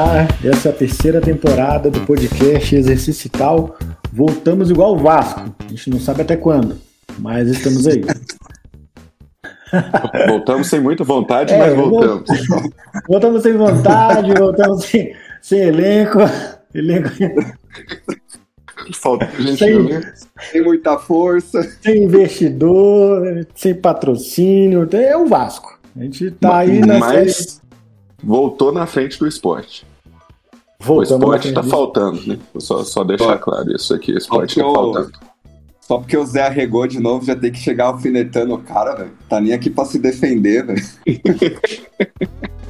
Ar. Essa é a terceira temporada do podcast Exercício e Tal. Voltamos igual o Vasco. A gente não sabe até quando, mas estamos aí. voltamos sem muita vontade, é, mas voltamos. Voltamos sem vontade, voltamos sem, sem elenco. elenco. Falta gente sem, né? sem muita força. Sem investidor, sem patrocínio. É o Vasco. A gente tá mas, aí na Mas série... voltou na frente do esporte. Voltamos o esporte está faltando, né? Só, só deixar claro isso aqui. O esporte está faltando. Só porque o Zé arregou de novo, já tem que chegar alfinetando o cara, velho. Tá nem aqui pra se defender, velho.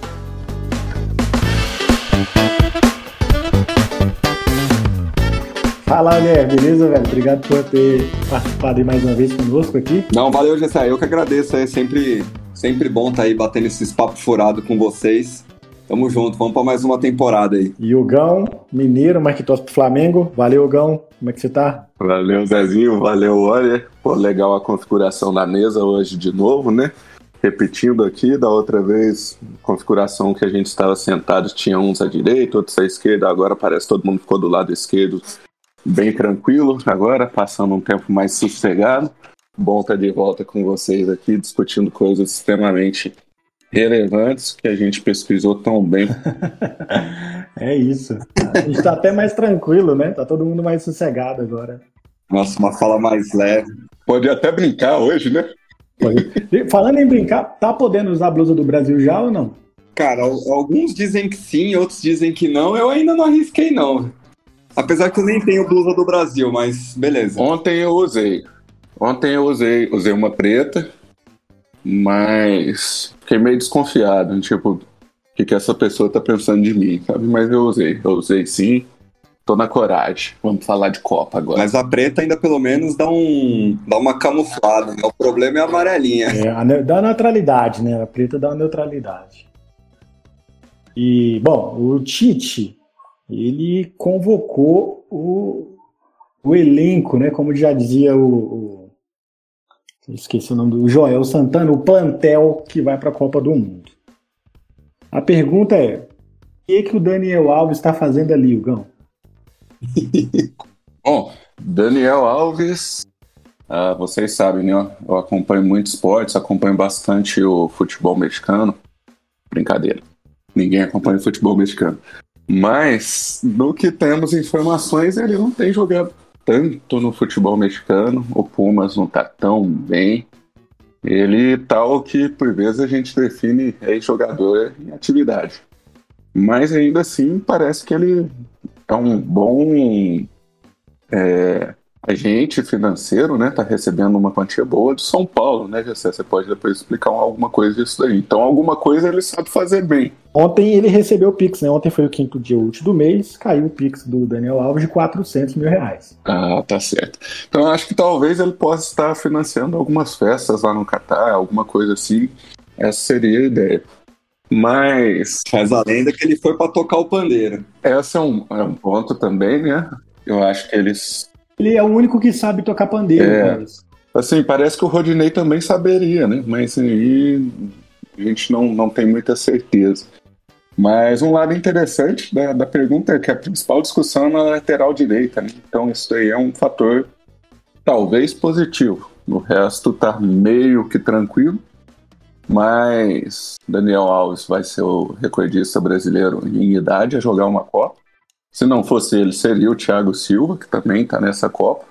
Fala, Guilherme, beleza, velho? Obrigado por ter participado mais uma vez conosco aqui. Não, valeu, Gessé. Eu que agradeço. É sempre, sempre bom estar tá aí batendo esses papos furados com vocês. Tamo junto, vamos para mais uma temporada aí. E o Gão, mineiro, mas que torce pro Flamengo. Valeu, Gão. Como é que você tá? Valeu, Zezinho. Valeu, olha. Pô, legal a configuração da mesa hoje de novo, né? Repetindo aqui, da outra vez, configuração que a gente estava sentado, tinha uns à direita, outros à esquerda, agora parece que todo mundo ficou do lado esquerdo, bem tranquilo agora, passando um tempo mais sossegado. Bom estar de volta com vocês aqui, discutindo coisas extremamente relevantes que a gente pesquisou tão bem. é isso. A gente está até mais tranquilo, né? Tá todo mundo mais sossegado agora. Nossa, uma fala mais leve. Pode até brincar hoje, né? Falando em brincar, tá podendo usar a blusa do Brasil já ou não? Cara, alguns dizem que sim, outros dizem que não. Eu ainda não arrisquei, não. Apesar que eu nem tenho blusa do Brasil, mas beleza. Ontem eu usei. Ontem eu usei, usei uma preta, mas fiquei meio desconfiado, tipo, o que, que essa pessoa tá pensando de mim, sabe? Mas eu usei, eu usei sim. Tô na coragem. Vamos falar de Copa agora. Mas a preta ainda pelo menos dá um dá uma camuflada. Né? O problema é a amarelinha. É, dá neutralidade, né? A preta dá uma neutralidade. E, bom, o Tite, ele convocou o, o elenco, né? Como já dizia o, o esqueci o nome do Joel Santana, o plantel que vai para a Copa do Mundo. A pergunta é: o que, que o Daniel Alves está fazendo ali, Hugão? Bom, Daniel Alves, uh, vocês sabem, né? Eu acompanho muito esportes, acompanho bastante o futebol mexicano. Brincadeira. Ninguém acompanha o futebol mexicano. Mas, no que temos informações, ele não tem jogado tanto no futebol mexicano. O Pumas não tá tão bem. Ele tá o que por vezes a gente define ex-jogador em atividade. Mas ainda assim parece que ele é um bom é, agente financeiro, né? Tá recebendo uma quantia boa de São Paulo, né, Jessé? Você pode depois explicar alguma coisa disso daí. Então, alguma coisa ele sabe fazer bem. Ontem ele recebeu o Pix, né? Ontem foi o quinto dia útil do mês, caiu o Pix do Daniel Alves de 400 mil reais. Ah, tá certo. Então, acho que talvez ele possa estar financiando algumas festas lá no Catar, alguma coisa assim. Essa seria a ideia. Mas. Faz a lenda que ele foi para tocar o pandeiro. Esse é um, é um ponto também, né? Eu acho que eles ele é o único que sabe tocar pandeiro. É. Assim, parece que o Rodinei também saberia, né? Mas aí a gente não, não tem muita certeza. Mas um lado interessante da, da pergunta é que a principal discussão é na lateral direita, né? Então isso aí é um fator talvez positivo. O resto tá meio que tranquilo. Mas Daniel Alves vai ser o recordista brasileiro em idade a jogar uma Copa. Se não fosse ele, seria o Thiago Silva, que também está nessa Copa.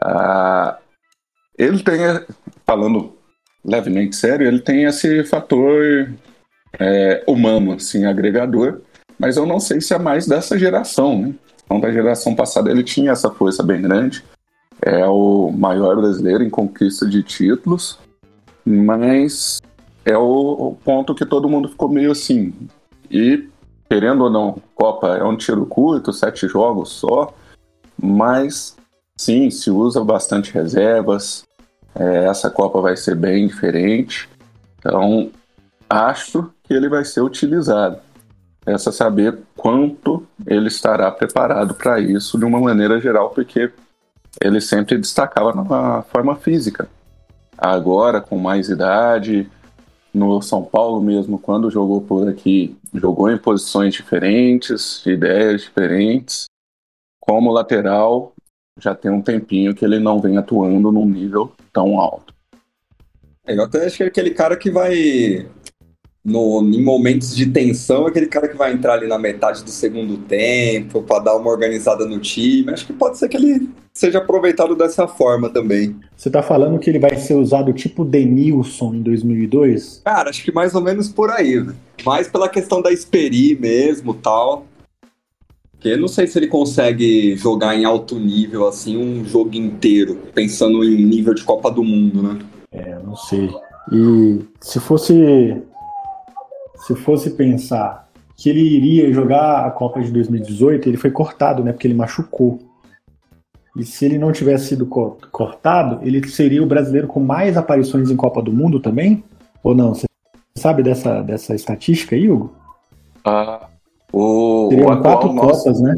Ah, ele tem, falando levemente sério, ele tem esse fator é, humano, assim, agregador, mas eu não sei se é mais dessa geração, né? Então, da geração passada ele tinha essa força bem grande, é o maior brasileiro em conquista de títulos, mas é o, ponto que todo mundo ficou meio assim. E querendo ou não, Copa é um tiro curto, sete jogos só, mas sim, se usa bastante reservas. É, essa Copa vai ser bem diferente, então acho que ele vai ser utilizado. Essa saber quanto ele estará preparado para isso de uma maneira geral, porque ele sempre destacava na forma física. Agora, com mais idade, no São Paulo mesmo, quando jogou por aqui, jogou em posições diferentes, ideias diferentes. Como lateral, já tem um tempinho que ele não vem atuando num nível tão alto. É, eu até acho que é aquele cara que vai. No, em momentos de tensão, aquele cara que vai entrar ali na metade do segundo tempo para dar uma organizada no time. Acho que pode ser que ele seja aproveitado dessa forma também. Você tá falando que ele vai ser usado tipo Denilson em 2002? Cara, acho que mais ou menos por aí. Mais pela questão da Esperi mesmo tal. Porque não sei se ele consegue jogar em alto nível, assim, um jogo inteiro, pensando em nível de Copa do Mundo, né? É, não sei. E se fosse se fosse pensar que ele iria jogar a Copa de 2018, ele foi cortado, né? Porque ele machucou. E se ele não tivesse sido cortado, ele seria o brasileiro com mais aparições em Copa do Mundo também? Ou não? Você sabe dessa, dessa estatística aí, Hugo? Ah, o, Seriam o quatro Copas, né?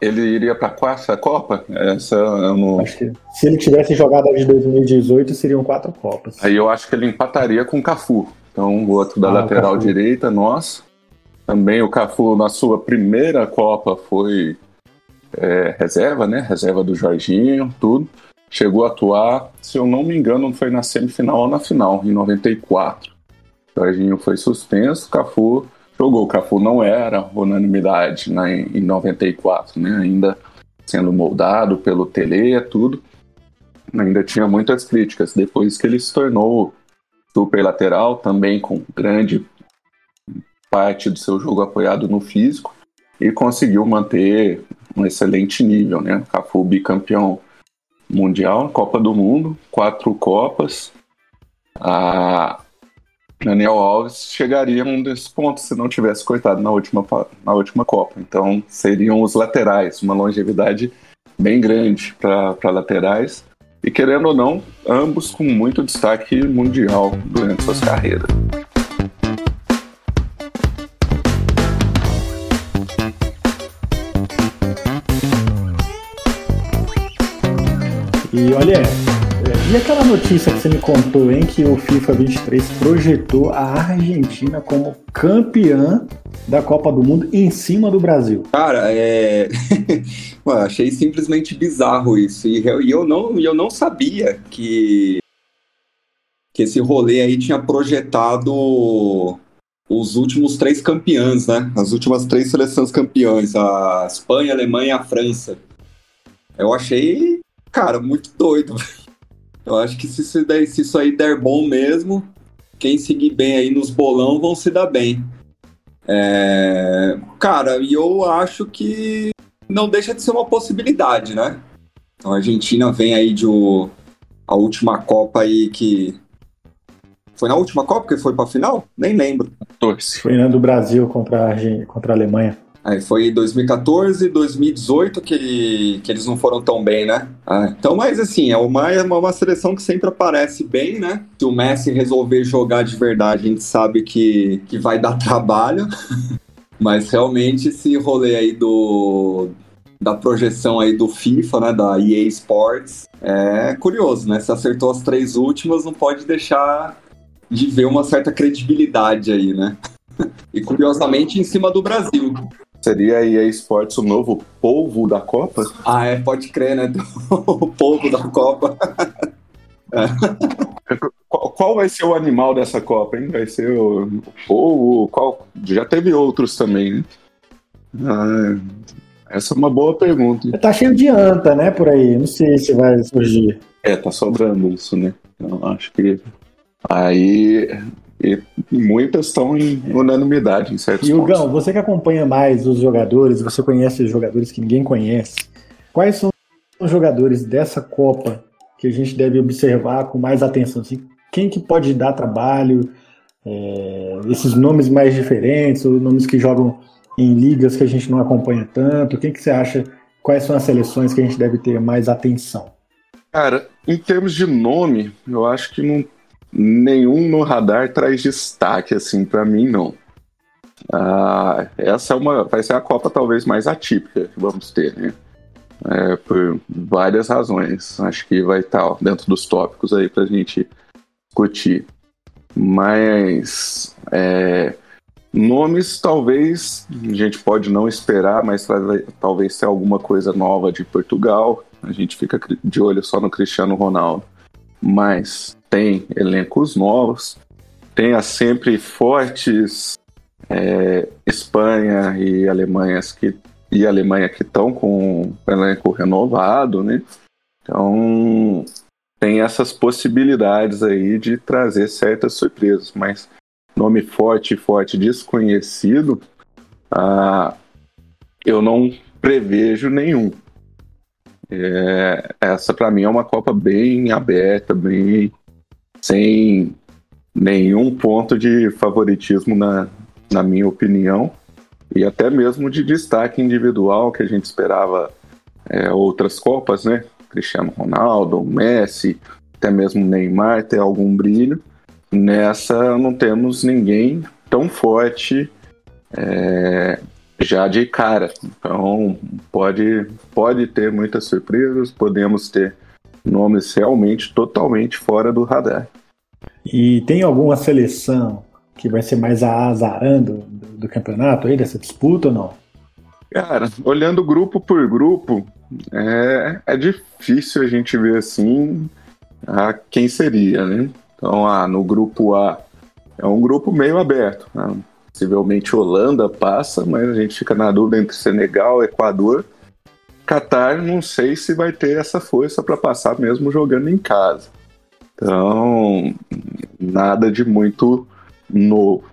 Ele iria para a quarta Copa? Essa eu não... Acho que se ele tivesse jogado a de 2018, seriam quatro Copas. Aí eu acho que ele empataria com o Cafu. Então, o outro da ah, lateral direita, nós. Também o Cafu, na sua primeira Copa, foi é, reserva, né? Reserva do Jorginho, tudo. Chegou a atuar, se eu não me engano, foi na semifinal ou na final, em 94. O Jorginho foi suspenso, Cafu jogou. O Cafu não era unanimidade né, em 94, né? Ainda sendo moldado pelo Tele, tudo. Ainda tinha muitas críticas. Depois que ele se tornou super lateral, também com grande parte do seu jogo apoiado no físico, e conseguiu manter um excelente nível, né? Cafu bicampeão mundial, Copa do Mundo, quatro Copas. A Daniel Alves chegaria a um desses pontos se não tivesse cortado na última, na última Copa. Então seriam os laterais, uma longevidade bem grande para laterais. E querendo ou não, ambos com muito destaque mundial durante suas carreiras. E olha, e aquela notícia que você me contou, hein, que o FIFA 23 projetou a Argentina como campeã da Copa do Mundo em cima do Brasil? Cara, é. Achei simplesmente bizarro isso. E eu não, eu não sabia que, que esse rolê aí tinha projetado os últimos três campeões, né? As últimas três seleções campeões, a Espanha, a Alemanha e a França. Eu achei cara, muito doido. Eu acho que se isso, der, se isso aí der bom mesmo, quem seguir bem aí nos bolão vão se dar bem. É... Cara, e eu acho que não deixa de ser uma possibilidade, né? A Argentina vem aí de o... a última Copa aí que. Foi na última Copa que foi pra final? Nem lembro. Foi na do Brasil contra a, contra a Alemanha. Aí foi 2014, 2018 que, que eles não foram tão bem, né? Ah, então, mas assim, é uma, é uma seleção que sempre aparece bem, né? Se o Messi resolver jogar de verdade, a gente sabe que, que vai dar trabalho. Mas realmente esse rolê aí do, da projeção aí do FIFA, né, da EA Sports, é curioso, né? Se acertou as três últimas, não pode deixar de ver uma certa credibilidade aí, né? E curiosamente em cima do Brasil. Seria a EA Sports o novo polvo da Copa? Ah, é, pode crer, né? O polvo da Copa. é. qual, qual, vai ser o animal dessa Copa, hein? Vai ser o, o polvo? Qual? Já teve outros também, né? Ah, essa é uma boa pergunta. Tá cheio de anta, né, por aí. Não sei se vai surgir. É, tá sobrando isso, né? Então, acho que aí e muitas estão em unanimidade em certos e, pontos. Gão, você que acompanha mais os jogadores, você conhece os jogadores que ninguém conhece. Quais são os jogadores dessa Copa que a gente deve observar com mais atenção? Assim, quem que pode dar trabalho? É, esses nomes mais diferentes, ou nomes que jogam em ligas que a gente não acompanha tanto? Quem que você acha? Quais são as seleções que a gente deve ter mais atenção? Cara, em termos de nome, eu acho que não nenhum no radar traz destaque, assim, para mim, não. Ah, essa é uma, vai ser a Copa talvez mais atípica que vamos ter, né? É, por várias razões. Acho que vai estar dentro dos tópicos aí pra gente discutir. Mas é, nomes talvez a gente pode não esperar, mas talvez ser alguma coisa nova de Portugal. A gente fica de olho só no Cristiano Ronaldo. Mas tem elencos novos, tem as sempre fortes é, Espanha e Alemanhas que e Alemanha que estão com o elenco renovado, né? Então tem essas possibilidades aí de trazer certas surpresas, mas nome forte, forte, desconhecido, ah, eu não prevejo nenhum. É, essa para mim é uma Copa bem aberta, bem sem nenhum ponto de favoritismo na, na minha opinião, e até mesmo de destaque individual que a gente esperava é, outras Copas, né? Cristiano Ronaldo, Messi, até mesmo Neymar ter algum brilho. Nessa não temos ninguém tão forte é, já de cara. Então pode, pode ter muitas surpresas, podemos ter nomes realmente totalmente fora do radar. E tem alguma seleção que vai ser mais a azarando do, do campeonato aí, dessa disputa ou não? Cara, olhando grupo por grupo, é, é difícil a gente ver assim a quem seria, né? Então, ah, no grupo A é um grupo meio aberto. Né? Possivelmente Holanda passa, mas a gente fica na dúvida entre Senegal, Equador. Qatar, não sei se vai ter essa força para passar mesmo jogando em casa. Então, nada de muito novo.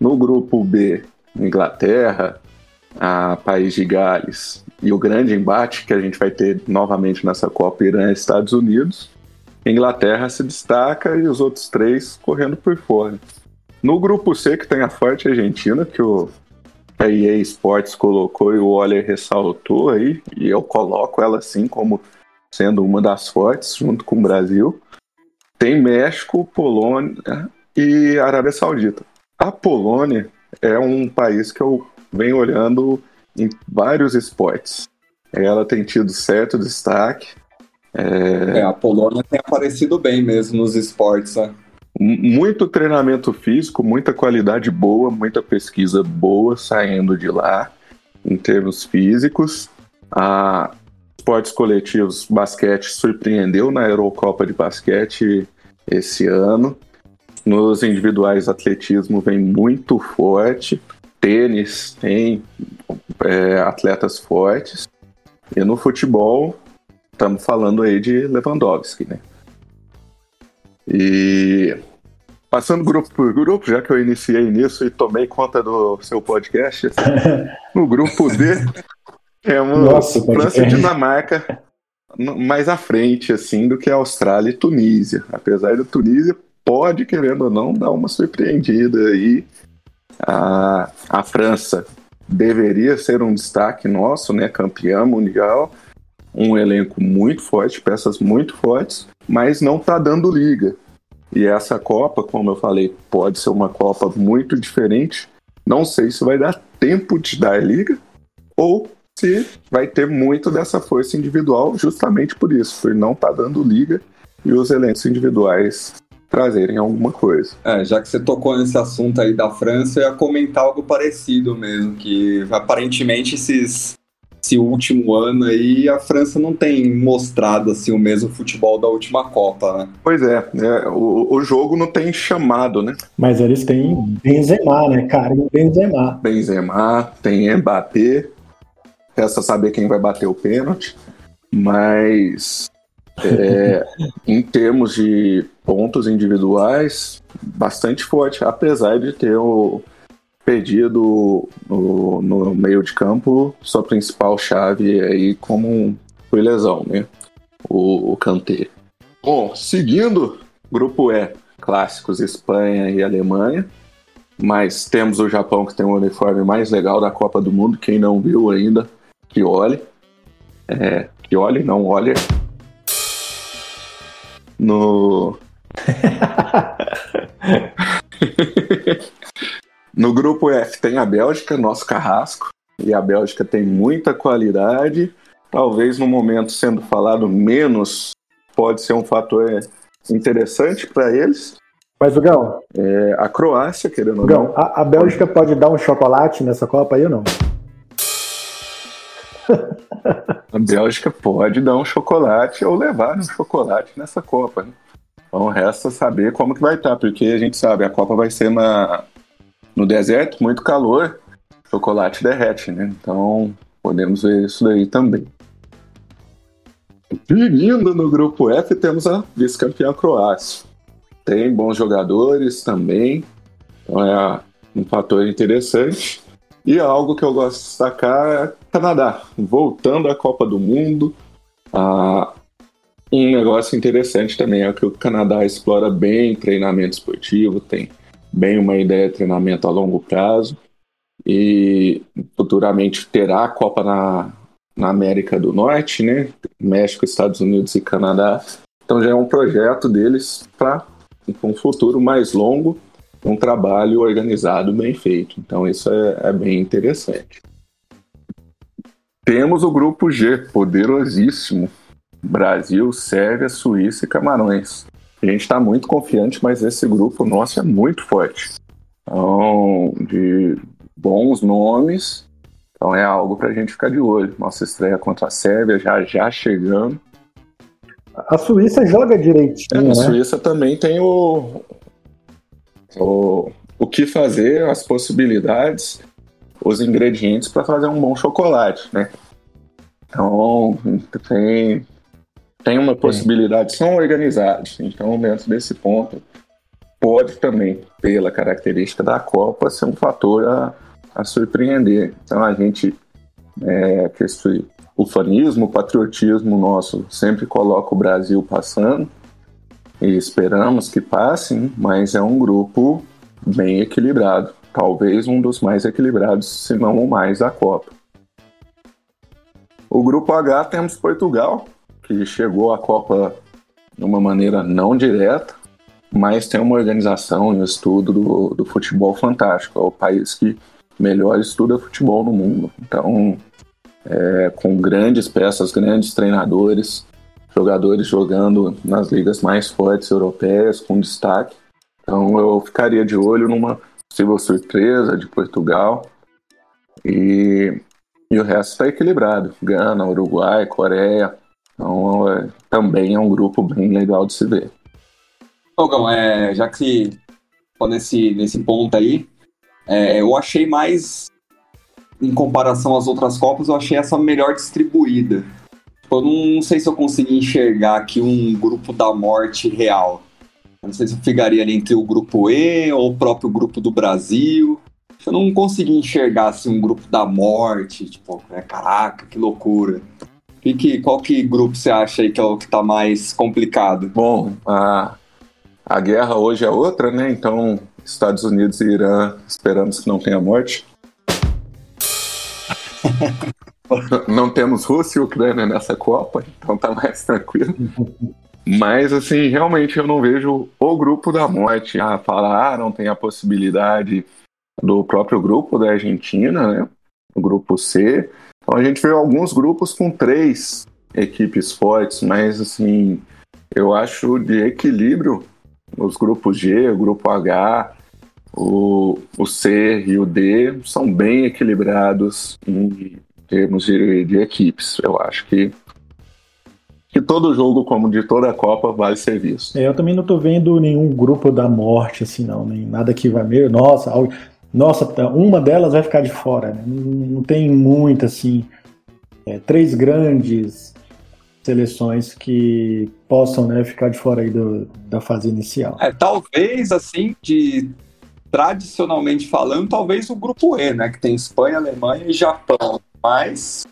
No grupo B, Inglaterra, a País de Gales e o grande embate que a gente vai ter novamente nessa Copa Irã e Estados Unidos. Inglaterra se destaca e os outros três correndo por fora. No grupo C, que tem a forte Argentina, que o a EA Sports colocou e o Waller ressaltou aí, e eu coloco ela assim como sendo uma das fortes, junto com o Brasil. Tem México, Polônia e Arábia Saudita. A Polônia é um país que eu venho olhando em vários esportes. Ela tem tido certo destaque. É... é a Polônia tem aparecido bem mesmo nos esportes, né? Muito treinamento físico, muita qualidade boa, muita pesquisa boa saindo de lá em termos físicos. A esportes coletivos, basquete surpreendeu na Eurocopa de basquete esse ano. Nos individuais, atletismo vem muito forte. Tênis tem é, atletas fortes. E no futebol, estamos falando aí de Lewandowski, né? E passando grupo por grupo, já que eu iniciei nisso e tomei conta do seu podcast, no grupo D temos Nossa, França e Dinamarca mais à frente assim do que a Austrália e Tunísia. Apesar da Tunísia pode, querendo ou não, dar uma surpreendida aí. A, a França deveria ser um destaque nosso, né? Campeã mundial, um elenco muito forte, peças muito fortes, mas não está dando liga. E essa Copa, como eu falei, pode ser uma Copa muito diferente. Não sei se vai dar tempo de dar liga ou se vai ter muito dessa força individual, justamente por isso, por não estar tá dando liga e os elencos individuais trazerem alguma coisa. É, já que você tocou nesse assunto aí da França, eu ia comentar algo parecido mesmo, que aparentemente esses esse último ano aí a França não tem mostrado assim o mesmo futebol da última Copa, né? Pois é, é o, o jogo não tem chamado, né? Mas eles têm Benzema, né, cara? Benzema. Benzema, tem Mbappé. Resta saber quem vai bater o pênalti. Mas é, em termos de pontos individuais, bastante forte, apesar de ter o perdido no, no meio de campo sua principal chave aí como foi lesão, né? O, o Kanté. Bom, seguindo, grupo E, clássicos Espanha e Alemanha. Mas temos o Japão que tem o uniforme mais legal da Copa do Mundo. Quem não viu ainda, que olhe. É, que olhe, não olhe. No. no grupo F tem a Bélgica, nosso carrasco. E a Bélgica tem muita qualidade. Talvez no momento sendo falado menos, pode ser um fator interessante para eles. Mas, Gão. É, a Croácia, querendo Gão, não. A, a Bélgica pode dar um chocolate nessa Copa aí ou não? A Bélgica pode dar um chocolate ou levar um chocolate nessa Copa. Né? Então resta saber como que vai estar, porque a gente sabe, a Copa vai ser na, no deserto, muito calor, chocolate derrete, né? Então podemos ver isso daí também. Seguindo no grupo F, temos a vice-campeã Croácia. Tem bons jogadores também, então é um fator interessante. E algo que eu gosto de destacar é Canadá, voltando à Copa do Mundo. Ah, um negócio interessante também é que o Canadá explora bem treinamento esportivo, tem bem uma ideia de treinamento a longo prazo e futuramente terá a Copa na, na América do Norte, né? México, Estados Unidos e Canadá. Então já é um projeto deles para um futuro mais longo, um trabalho organizado, bem feito. Então isso é, é bem interessante. Temos o grupo G, poderosíssimo. Brasil, Sérvia, Suíça e Camarões. A gente está muito confiante, mas esse grupo nosso é muito forte. Então, de bons nomes, então é algo para a gente ficar de olho. Nossa estreia contra a Sérvia já já chegando. A Suíça joga direitinho. É, a né? Suíça também tem o, o, o que fazer, as possibilidades, os ingredientes para fazer um bom chocolate, né? Então, tem, tem uma possibilidade, são organizados. Então, dentro desse ponto, pode também, pela característica da Copa, ser um fator a, a surpreender. Então, a gente, é, que esse ufanismo, patriotismo nosso, sempre coloca o Brasil passando e esperamos que passem, mas é um grupo bem equilibrado. Talvez um dos mais equilibrados, se não o mais, da Copa. O grupo H temos Portugal, que chegou à Copa de uma maneira não direta, mas tem uma organização e um estudo do, do futebol fantástico. É o país que melhor estuda futebol no mundo. Então, é, com grandes peças, grandes treinadores, jogadores jogando nas ligas mais fortes europeias, com destaque. Então, eu ficaria de olho numa possível surpresa de Portugal. E, e o resto está equilibrado: Gana, Uruguai, Coreia, então, é, também é um grupo bem legal de se ver. Togão, é, já que nesse, nesse ponto aí, é, eu achei mais, em comparação às outras Copas, eu achei essa melhor distribuída. Eu não, não sei se eu consegui enxergar aqui um grupo da morte real. Não sei se eu ficaria ali entre o grupo E ou o próprio grupo do Brasil. Eu não consegui enxergar assim, um grupo da morte, tipo, é, caraca, que loucura. Que, que, qual que grupo você acha aí que é o que está mais complicado? Bom, a, a guerra hoje é outra, né? Então, Estados Unidos e Irã, esperamos que não tenha morte. não temos Rússia e Ucrânia nessa Copa, então tá mais tranquilo. Mas, assim, realmente eu não vejo o grupo da morte. Ah, falar, ah, não tem a possibilidade do próprio grupo da Argentina, né? O grupo C. Então a gente vê alguns grupos com três equipes fortes, mas assim, eu acho de equilíbrio os grupos G, o grupo H, o, o C e o D são bem equilibrados em termos de, de equipes. Eu acho que que todo jogo, como de toda a Copa, vai ser visto. É, eu também não tô vendo nenhum grupo da morte, assim, não. Nem nada que vai meio. Nossa, nossa, uma delas vai ficar de fora, né? não, não, tem muita, assim, é, três grandes seleções que possam né, ficar de fora aí do, da fase inicial. É, talvez, assim, de tradicionalmente falando, talvez o grupo E, né? Que tem Espanha, Alemanha e Japão. Mas.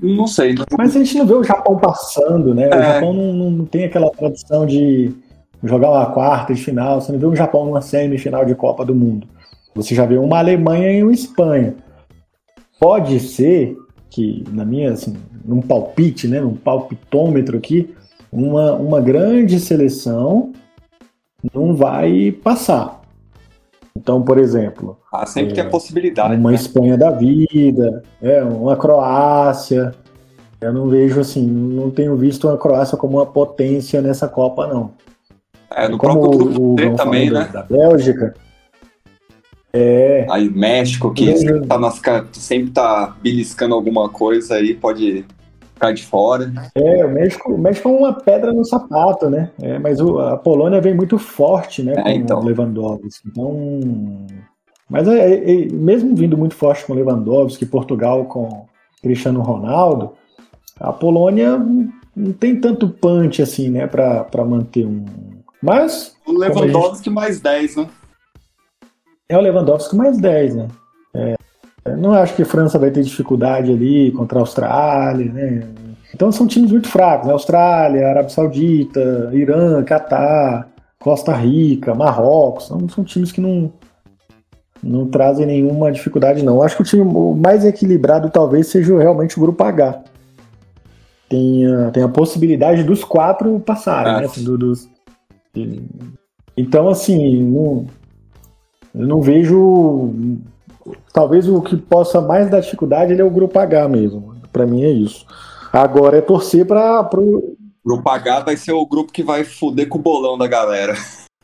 Não sei. Não... Mas a gente não vê o Japão passando, né? É. O Japão não, não tem aquela tradição de jogar uma quarta de final, você não vê um Japão numa semifinal de Copa do Mundo. Você já vê uma Alemanha e uma Espanha. Pode ser que, na minha, assim, num palpite, né, num palpitômetro aqui, uma, uma grande seleção não vai passar. Então, por exemplo. Ah, sempre é, tem a possibilidade. Uma né? Espanha da vida, é, uma Croácia. Eu não vejo assim, não tenho visto a Croácia como uma potência nessa Copa, não. É, no Como próprio grupo o, o também, né? Da Bélgica. É. Aí México, que sempre tá, nas, sempre tá beliscando alguma coisa aí, pode ficar de fora. É, o México, o México é uma pedra no sapato, né? É, mas o, a Polônia vem muito forte, né? É, com então. o Lewandowski. Então. Mas é, é, é, mesmo vindo muito forte com Lewandowski, Portugal com Cristiano Ronaldo, a Polônia não tem tanto punch assim, né, para manter um. Mas. O Lewandowski gente... mais 10, né? É o Lewandowski mais 10, né? É, não acho que a França vai ter dificuldade ali contra a Austrália, né? Então são times muito fracos, né? Austrália, Arábia Saudita, Irã, Catar, Costa Rica, Marrocos, são, são times que não, não trazem nenhuma dificuldade, não. Acho que o time mais equilibrado talvez seja realmente o grupo H. Tem, a, tem a possibilidade dos quatro passarem, ah. né? Assim, do, dos, então, assim, não, eu não vejo. Talvez o que possa mais dar dificuldade ele é o grupo H mesmo. Para mim é isso. Agora é torcer para pro. Grupo H vai ser o grupo que vai fuder com o bolão da galera.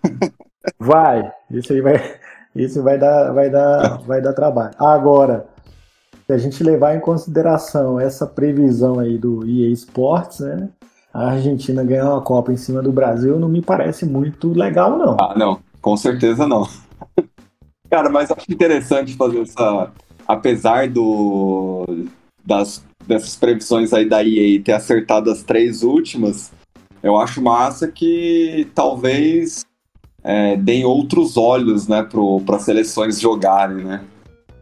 Vai, isso aí vai, isso vai dar, vai dar, vai dar trabalho. Agora, se a gente levar em consideração essa previsão aí do EA Sports, né? A Argentina ganhar uma Copa em cima do Brasil não me parece muito legal, não. Ah, não, com certeza não. Cara, mas acho interessante fazer essa. Apesar do. Das, dessas previsões aí da EA ter acertado as três últimas, eu acho massa que talvez é, deem outros olhos, né, para seleções jogarem, né?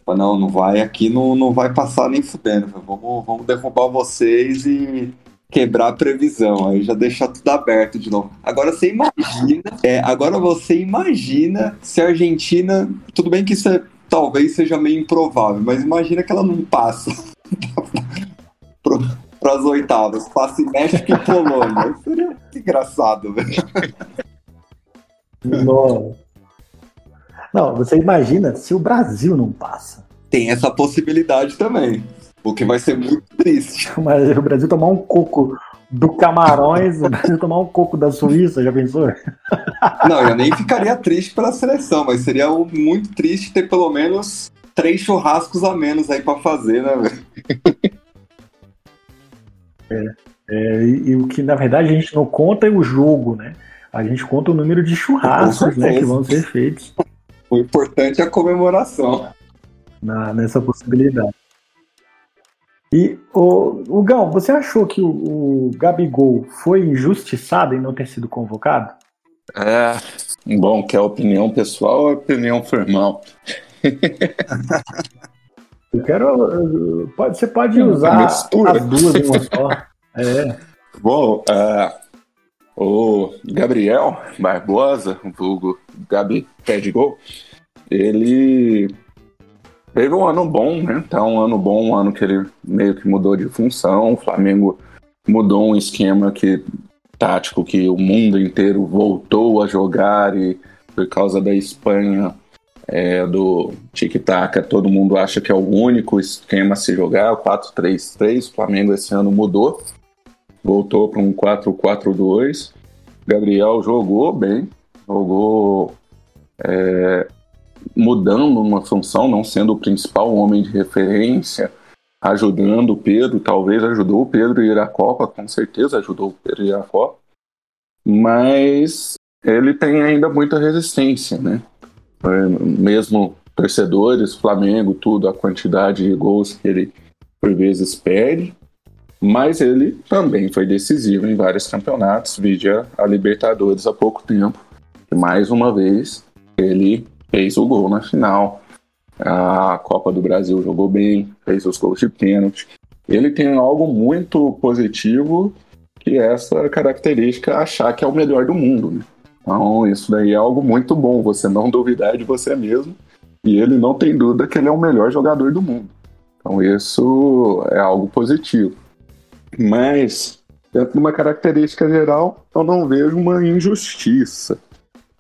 Não, não vai aqui, não, não vai passar nem fudendo. Vamos, vamos derrubar vocês e quebrar a previsão, aí já deixar tudo aberto de novo. Agora você imagina, é, agora você imagina se a Argentina, tudo bem que isso é, talvez seja meio improvável, mas imagina que ela não passa para as oitavas, passa em México e Polônia. Seria muito engraçado, velho. Não. não, você imagina se o Brasil não passa. Tem essa possibilidade também. O que vai ser muito triste. Mas o Brasil tomar um coco do Camarões, o Brasil tomar um coco da Suíça, já pensou? Não, eu nem ficaria triste pela seleção, mas seria muito triste ter pelo menos três churrascos a menos aí para fazer, né, velho? É, é, e, e, o que na verdade a gente não conta é o jogo, né? A gente conta o número de churrascos né, que vão ser feitos. O importante é a comemoração. Na, nessa possibilidade. E, o, o Gão, você achou que o, o Gabigol foi injustiçado em não ter sido convocado? É, bom, que é opinião pessoal ou opinião formal? Eu quero. Pode, você pode usar as duas em uma só. É. Bom, uh, o Gabriel Barbosa, o vulgo Gabi Pé de Gol, ele Teve um ano bom, né? Tá um ano bom, um ano que ele meio que mudou de função. O Flamengo mudou um esquema que tático que o mundo inteiro voltou a jogar e por causa da Espanha é, do tic-tac, todo mundo acha que é o único esquema a se jogar, o 4-3-3. O Flamengo esse ano mudou, voltou para um 4-4-2. Gabriel jogou bem, jogou é, mudando uma função, não sendo o principal homem de referência, ajudando o Pedro, talvez ajudou o Pedro a ir à Copa, com certeza ajudou o Pedro a ir à Copa, mas ele tem ainda muita resistência, né? É, mesmo torcedores, Flamengo, tudo, a quantidade de gols que ele por vezes perde, mas ele também foi decisivo em vários campeonatos, vídeo a Libertadores há pouco tempo, e mais uma vez ele fez o gol na final. A Copa do Brasil jogou bem, fez os gols de pênalti. Ele tem algo muito positivo, que é essa característica achar que é o melhor do mundo. Né? Então, isso daí é algo muito bom, você não duvidar de você mesmo. E ele não tem dúvida que ele é o melhor jogador do mundo. Então, isso é algo positivo. Mas, dentro de uma característica geral, eu não vejo uma injustiça.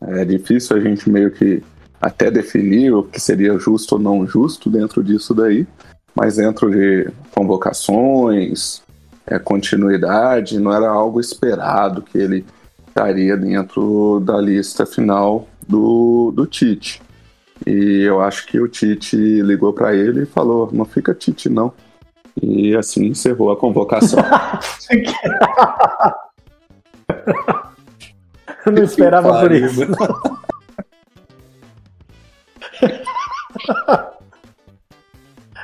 É difícil a gente meio que até definir o que seria justo ou não justo dentro disso daí, mas dentro de convocações, é, continuidade, não era algo esperado que ele estaria dentro da lista final do, do Tite. E eu acho que o Tite ligou para ele e falou: não fica Tite, não. E assim encerrou a convocação. eu não esperava por isso.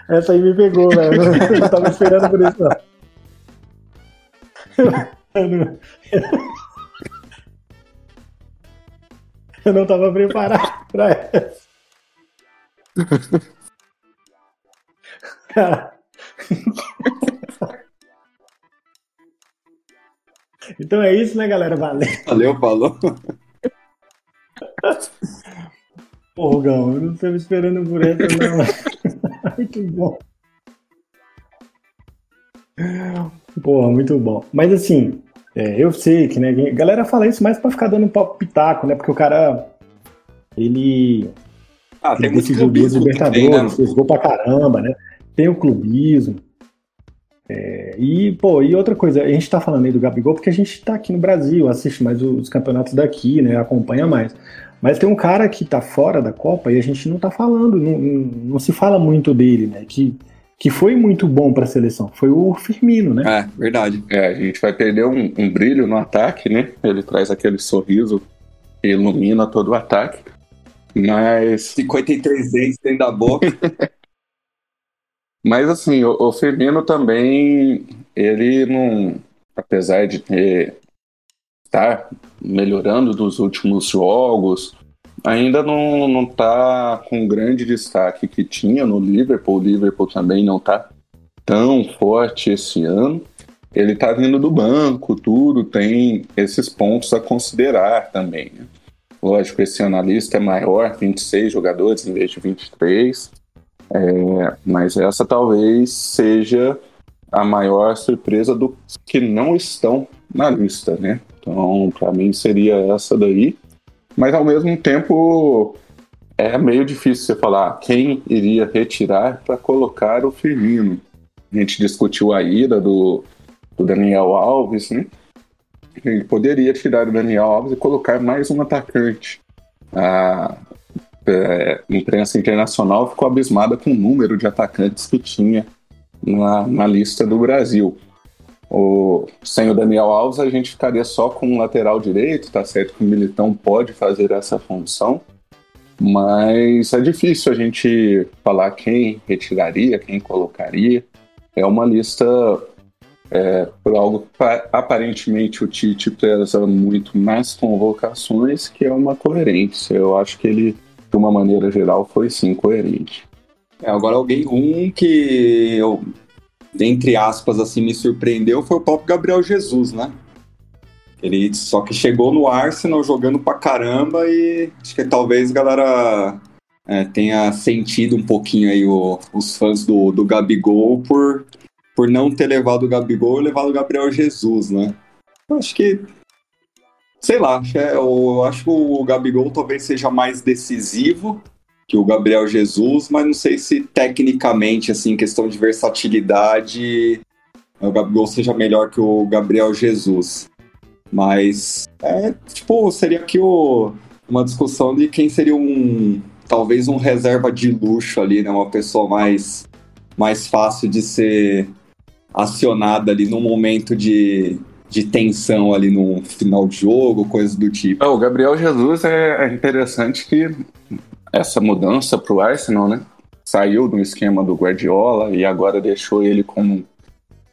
Essa aí me pegou, velho. Eu não tava esperando por isso, não. Eu não, eu não tava preparado pra essa. Cara. Então é isso, né, galera? Valeu. Valeu, falou. Pô, Rogão, eu não estava esperando por essa, não. muito bom. Porra, muito bom. Mas assim, é, eu sei que, né, a galera fala isso mais pra ficar dando um pitaco, né? Porque o cara, ele. Ah, tem ele decidiu duas Libertadores, né? fez gol pra caramba, né? Tem o clubismo. É, e, pô, e outra coisa, a gente tá falando aí do Gabigol porque a gente tá aqui no Brasil, assiste mais os campeonatos daqui, né? Acompanha mais. Mas tem um cara que tá fora da Copa e a gente não tá falando, não, não, se fala muito dele, né? Que que foi muito bom para a seleção. Foi o Firmino, né? É, verdade. É, a gente vai perder um, um brilho no ataque, né? Ele traz aquele sorriso que ilumina todo o ataque. Mas. 53 dentes dentro da boca. Mas assim, o, o Firmino também, ele não. Apesar de ter. Tá melhorando nos últimos jogos, ainda não, não tá com o grande destaque que tinha no Liverpool. O Liverpool também não tá tão forte esse ano. Ele tá vindo do banco, tudo, tem esses pontos a considerar também. Né? Lógico, esse analista é maior, 26 jogadores em vez de 23. É, mas essa talvez seja a maior surpresa dos que não estão na lista, né? Então, para mim seria essa daí. Mas ao mesmo tempo é meio difícil você falar quem iria retirar para colocar o Firmino. A gente discutiu a ida do, do Daniel Alves, né? Ele poderia tirar o Daniel Alves e colocar mais um atacante. A é, imprensa internacional ficou abismada com o número de atacantes que tinha na, na lista do Brasil. O, sem o Daniel Alves, a gente ficaria só com o lateral direito, tá certo que o Militão pode fazer essa função, mas é difícil a gente falar quem retiraria, quem colocaria. É uma lista é, por algo que aparentemente o Tite preza muito nas convocações, que é uma coerência. Eu acho que ele, de uma maneira geral, foi sim coerente. É, agora alguém, um que eu entre aspas, assim, me surpreendeu foi o próprio Gabriel Jesus, né? Ele só que chegou no Arsenal jogando pra caramba e acho que talvez galera é, tenha sentido um pouquinho aí o, os fãs do, do Gabigol por, por não ter levado o Gabigol e levado o Gabriel Jesus, né? Eu acho que. Sei lá, é, eu acho que o Gabigol talvez seja mais decisivo que o Gabriel Jesus, mas não sei se tecnicamente, assim, questão de versatilidade, o Gabigol seja melhor que o Gabriel Jesus. Mas, é, tipo, seria aqui o, uma discussão de quem seria um, talvez um reserva de luxo ali, né? Uma pessoa mais, mais fácil de ser acionada ali no momento de, de tensão ali no final de jogo, coisas do tipo. É, o Gabriel Jesus é, é interessante que essa mudança para o Arsenal, né? Saiu do esquema do Guardiola e agora deixou ele com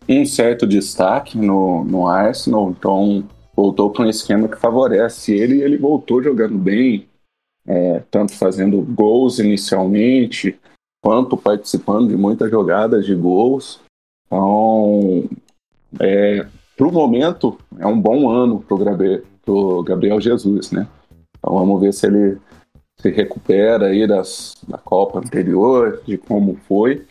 um certo destaque no, no Arsenal, então voltou para um esquema que favorece ele e ele voltou jogando bem, é, tanto fazendo gols inicialmente, quanto participando de muitas jogadas de gols. Então, é, para o momento, é um bom ano para o Gabriel Jesus, né? Então vamos ver se ele se recupera aí das, da Copa anterior, de como foi.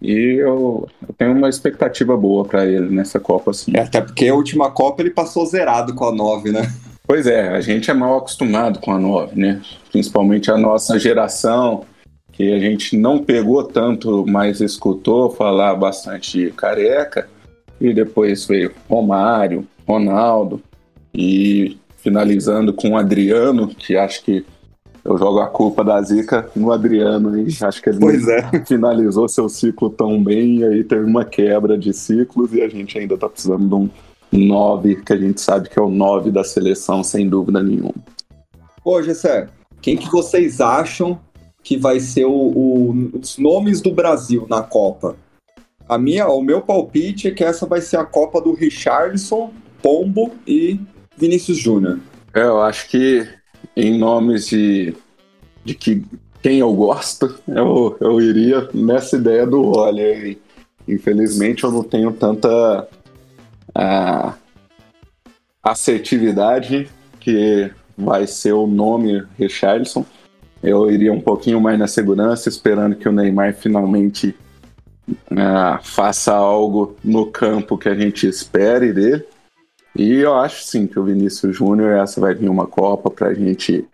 E eu, eu tenho uma expectativa boa para ele nessa Copa, sim. É, até porque a última Copa ele passou zerado com a 9, né? Pois é, a gente é mal acostumado com a 9, né? Principalmente a nossa geração, que a gente não pegou tanto, mas escutou falar bastante careca. E depois veio Romário, Ronaldo. E finalizando com o Adriano, que acho que eu jogo a culpa da zica no Adriano, hein? Acho que ele pois é. finalizou seu ciclo tão bem, e aí teve uma quebra de ciclos e a gente ainda tá precisando de um 9, que a gente sabe que é o 9 da seleção, sem dúvida nenhuma. Ô, Gessé, quem que vocês acham que vai ser o, o, os nomes do Brasil na Copa? A minha, o meu palpite é que essa vai ser a Copa do Richardson, Pombo e Vinícius Júnior. É, eu acho que em nomes de, de que quem eu gosto, eu, eu iria nessa ideia do olha. Infelizmente eu não tenho tanta a assertividade que vai ser o nome Richardson. Eu iria um pouquinho mais na segurança, esperando que o Neymar finalmente uh, faça algo no campo que a gente espere dele. E eu acho sim que o Vinícius Júnior, essa vai vir uma Copa para a gente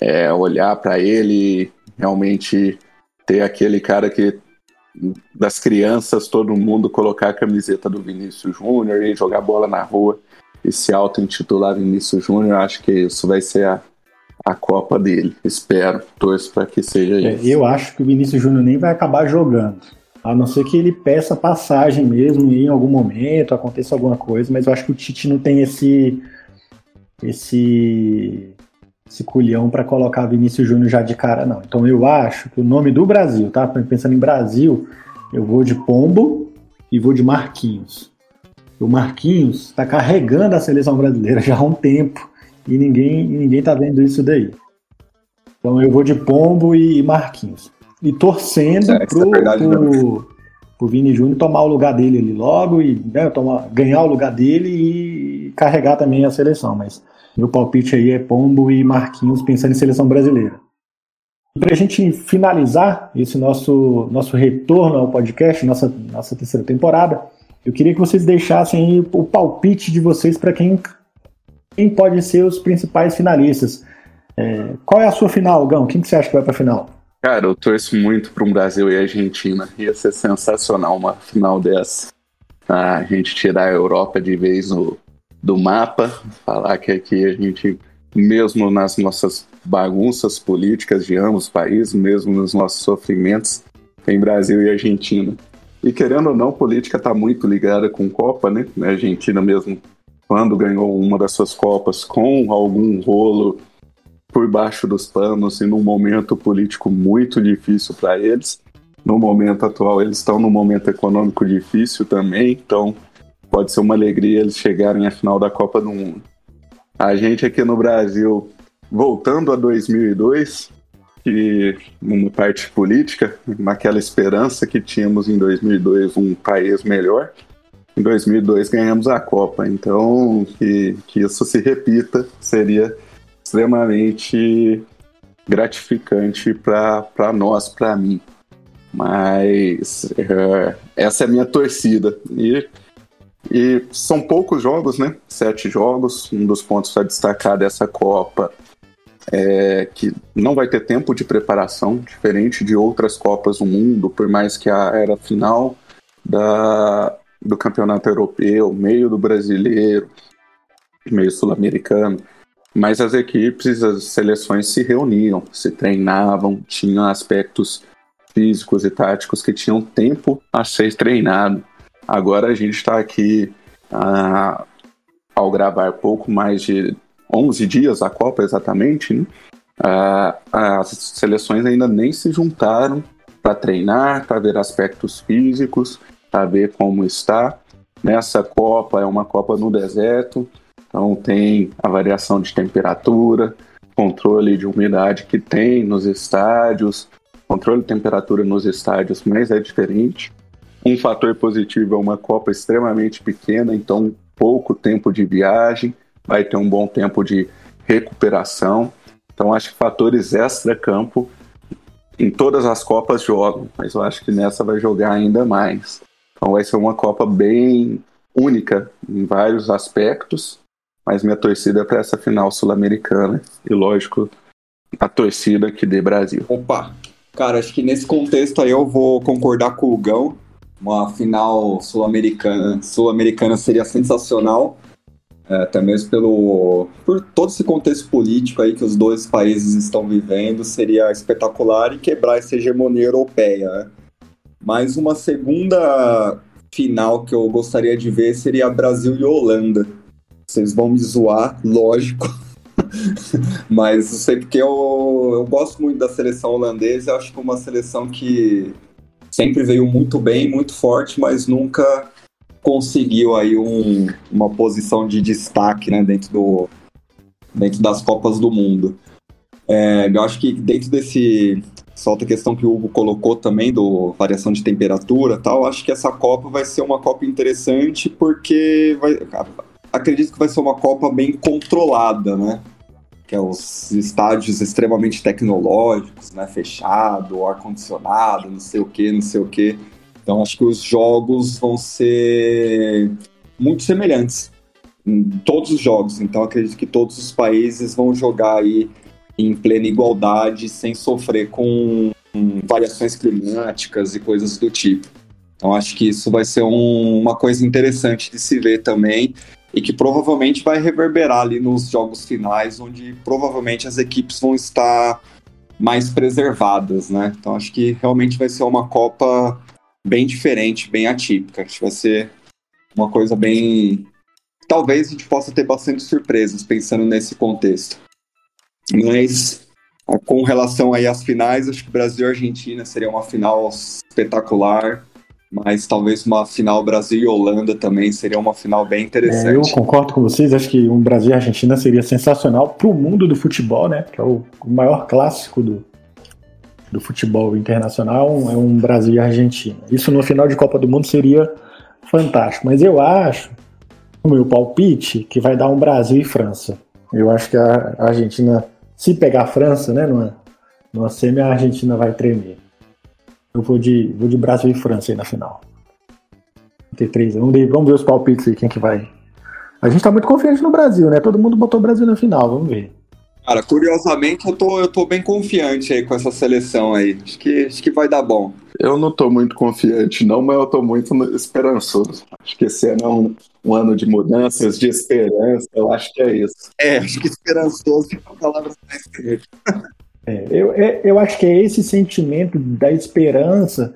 é, olhar para ele realmente ter aquele cara que das crianças, todo mundo colocar a camiseta do Vinícius Júnior e jogar bola na rua e se auto-intitular Vinícius Júnior, acho que isso vai ser a, a Copa dele. Espero, torço para que seja é, isso. Eu acho que o Vinícius Júnior nem vai acabar jogando. A não ser que ele peça passagem mesmo em algum momento, aconteça alguma coisa, mas eu acho que o Tite não tem esse esse esse culhão para colocar Vinícius Júnior já de cara, não. Então eu acho que o nome do Brasil, tá? Pensando em Brasil, eu vou de Pombo e vou de Marquinhos. O Marquinhos está carregando a seleção brasileira já há um tempo e ninguém, ninguém tá vendo isso daí. Então eu vou de Pombo e Marquinhos. E torcendo é, pro, é verdade, pro, pro Vini Júnior tomar o lugar dele ali logo e né, tomar, ganhar o lugar dele e carregar também a seleção. Mas meu palpite aí é Pombo e Marquinhos pensando em seleção brasileira. Para a gente finalizar esse nosso, nosso retorno ao podcast, nossa, nossa terceira temporada, eu queria que vocês deixassem o palpite de vocês para quem, quem pode ser os principais finalistas. É, qual é a sua final, Gão? Quem que você acha que vai para a final? Cara, eu torço muito para um Brasil e Argentina. Ia ser sensacional uma final dessa. A gente tirar a Europa de vez no, do mapa, falar que aqui a gente, mesmo nas nossas bagunças políticas de ambos os países, mesmo nos nossos sofrimentos, tem Brasil e Argentina. E querendo ou não, política está muito ligada com Copa, né? A Argentina mesmo, quando ganhou uma das suas Copas com algum rolo por baixo dos panos e num momento político muito difícil para eles. No momento atual, eles estão num momento econômico difícil também, então pode ser uma alegria eles chegarem à final da Copa do Mundo. A gente aqui no Brasil, voltando a 2002, que numa parte política, naquela esperança que tínhamos em 2002 um país melhor, em 2002 ganhamos a Copa. Então, que, que isso se repita seria extremamente gratificante para nós, para mim. Mas é, essa é a minha torcida. E e são poucos jogos, né? Sete jogos. Um dos pontos a destacar dessa Copa é que não vai ter tempo de preparação, diferente de outras Copas do mundo, por mais que a era final da, do campeonato europeu, meio do brasileiro, meio sul-americano. Mas as equipes, as seleções se reuniam, se treinavam, tinham aspectos físicos e táticos que tinham tempo a ser treinado. Agora a gente está aqui ah, ao gravar pouco mais de 11 dias a Copa exatamente, né? ah, as seleções ainda nem se juntaram para treinar, para ver aspectos físicos, para ver como está. Nessa Copa é uma Copa no deserto, então tem a variação de temperatura, controle de umidade que tem nos estádios, controle de temperatura nos estádios, mas é diferente. Um fator positivo é uma Copa extremamente pequena, então pouco tempo de viagem, vai ter um bom tempo de recuperação. Então acho que fatores extra-campo em todas as Copas jogam, mas eu acho que nessa vai jogar ainda mais. Então vai ser uma Copa bem única em vários aspectos, mas minha torcida é para essa final sul-americana e lógico a torcida aqui de Brasil. Opa, cara, acho que nesse contexto aí eu vou concordar com o Gão uma final sul-americana sul-americana seria sensacional. é, até mesmo pelo por todo esse contexto político aí que os dois países estão vivendo, seria espetacular e quebrar essa hegemonia europeia. Né? Mas uma segunda final que eu gostaria de ver seria Brasil e Holanda. Vocês vão me zoar, lógico. Mas eu sei porque eu, eu gosto muito da seleção holandesa. Eu acho que é uma seleção que sempre veio muito bem, muito forte, mas nunca conseguiu aí um, uma posição de destaque né, dentro, do, dentro das Copas do Mundo. É, eu acho que dentro desse. Só outra questão que o Hugo colocou também, do variação de temperatura tal, acho que essa Copa vai ser uma Copa interessante porque vai, acredito que vai ser uma Copa bem controlada, né? Que é os estádios extremamente tecnológicos, né? Fechado, ar-condicionado, não sei o que, não sei o que. Então acho que os jogos vão ser muito semelhantes em todos os jogos. Então acredito que todos os países vão jogar aí em plena igualdade, sem sofrer com variações climáticas e coisas do tipo. Então acho que isso vai ser um, uma coisa interessante de se ver também e que provavelmente vai reverberar ali nos jogos finais, onde provavelmente as equipes vão estar mais preservadas, né? Então acho que realmente vai ser uma Copa bem diferente, bem atípica. Acho que vai ser uma coisa bem. Talvez a gente possa ter bastante surpresas pensando nesse contexto. Mas com relação aí às finais, acho que Brasil e Argentina seria uma final espetacular mas talvez uma final Brasil e Holanda também seria uma final bem interessante. É, eu concordo com vocês, acho que um Brasil e Argentina seria sensacional para o mundo do futebol, né? Que é o, maior clássico do, do futebol internacional, é um Brasil e Argentina. Isso no final de Copa do Mundo seria fantástico, mas eu acho, o meu palpite, que vai dar um Brasil e França. Eu acho que a Argentina, se pegar a França, né, numa, numa semi, a Argentina vai tremer. Eu vou de, vou de Brasil e França aí na final. T3. Vamos ver, vamos ver os palpites aí, quem que vai. A gente tá muito confiante no Brasil, né? Todo mundo botou o Brasil na final, vamos ver. Cara, curiosamente eu tô, eu tô bem confiante aí com essa seleção aí. Acho que, acho que vai dar bom. Eu não tô muito confiante, não, mas eu tô muito esperançoso. Acho que esse ano é um, um ano de mudanças, de esperança. Eu acho que é isso. É, acho que esperançoso é uma palavra mais é, eu, é, eu acho que é esse sentimento da esperança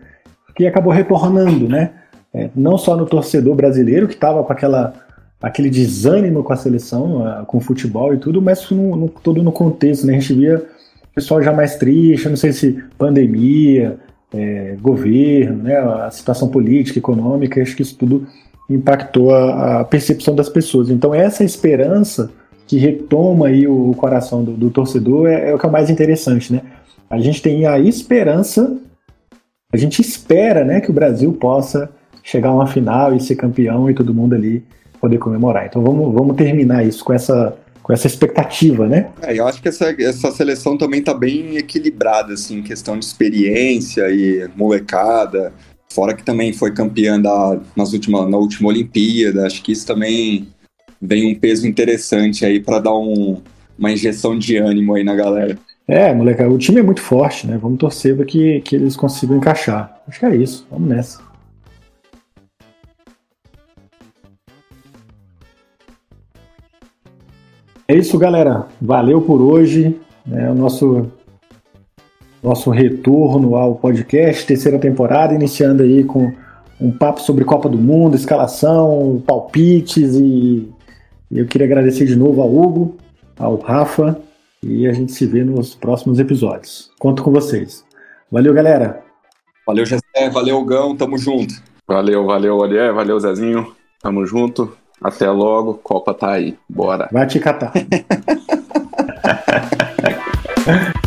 que acabou retornando, né? É, não só no torcedor brasileiro, que estava com aquela, aquele desânimo com a seleção, com o futebol e tudo, mas no, no, todo no contexto, né? A gente via o pessoal já mais triste, não sei se pandemia, é, governo, né? A situação política, econômica, acho que isso tudo impactou a, a percepção das pessoas. Então, essa esperança que retoma aí o coração do, do torcedor é, é, o que é mais interessante, né? A gente tem a esperança, a gente espera, né, que o Brasil possa chegar a uma final e ser campeão e todo mundo ali poder comemorar. Então vamos, vamos terminar isso com essa com essa expectativa, né? É, eu acho que essa, essa seleção também está bem equilibrada, assim, em questão de experiência e molecada. Fora que também foi campeã da, nas última, na última Olimpíada, acho que isso também vem um peso interessante aí para dar um, uma injeção de ânimo aí na galera. É, moleque, o time é muito forte, né? Vamos torcer para que, que eles consigam encaixar. Acho que é isso. Vamos nessa. É isso, galera. Valeu por hoje. É o nosso nosso retorno ao podcast, terceira temporada, iniciando aí com um papo sobre Copa do Mundo, escalação, palpites e eu queria agradecer de novo ao Hugo, ao Rafa e a gente se vê nos próximos episódios. Conto com vocês. Valeu, galera. Valeu, Gessé. Valeu, Gão. Tamo junto. Valeu, valeu, Olier. Valeu, Zezinho. Tamo junto. Até logo. Copa tá aí. Bora. Vai te catar.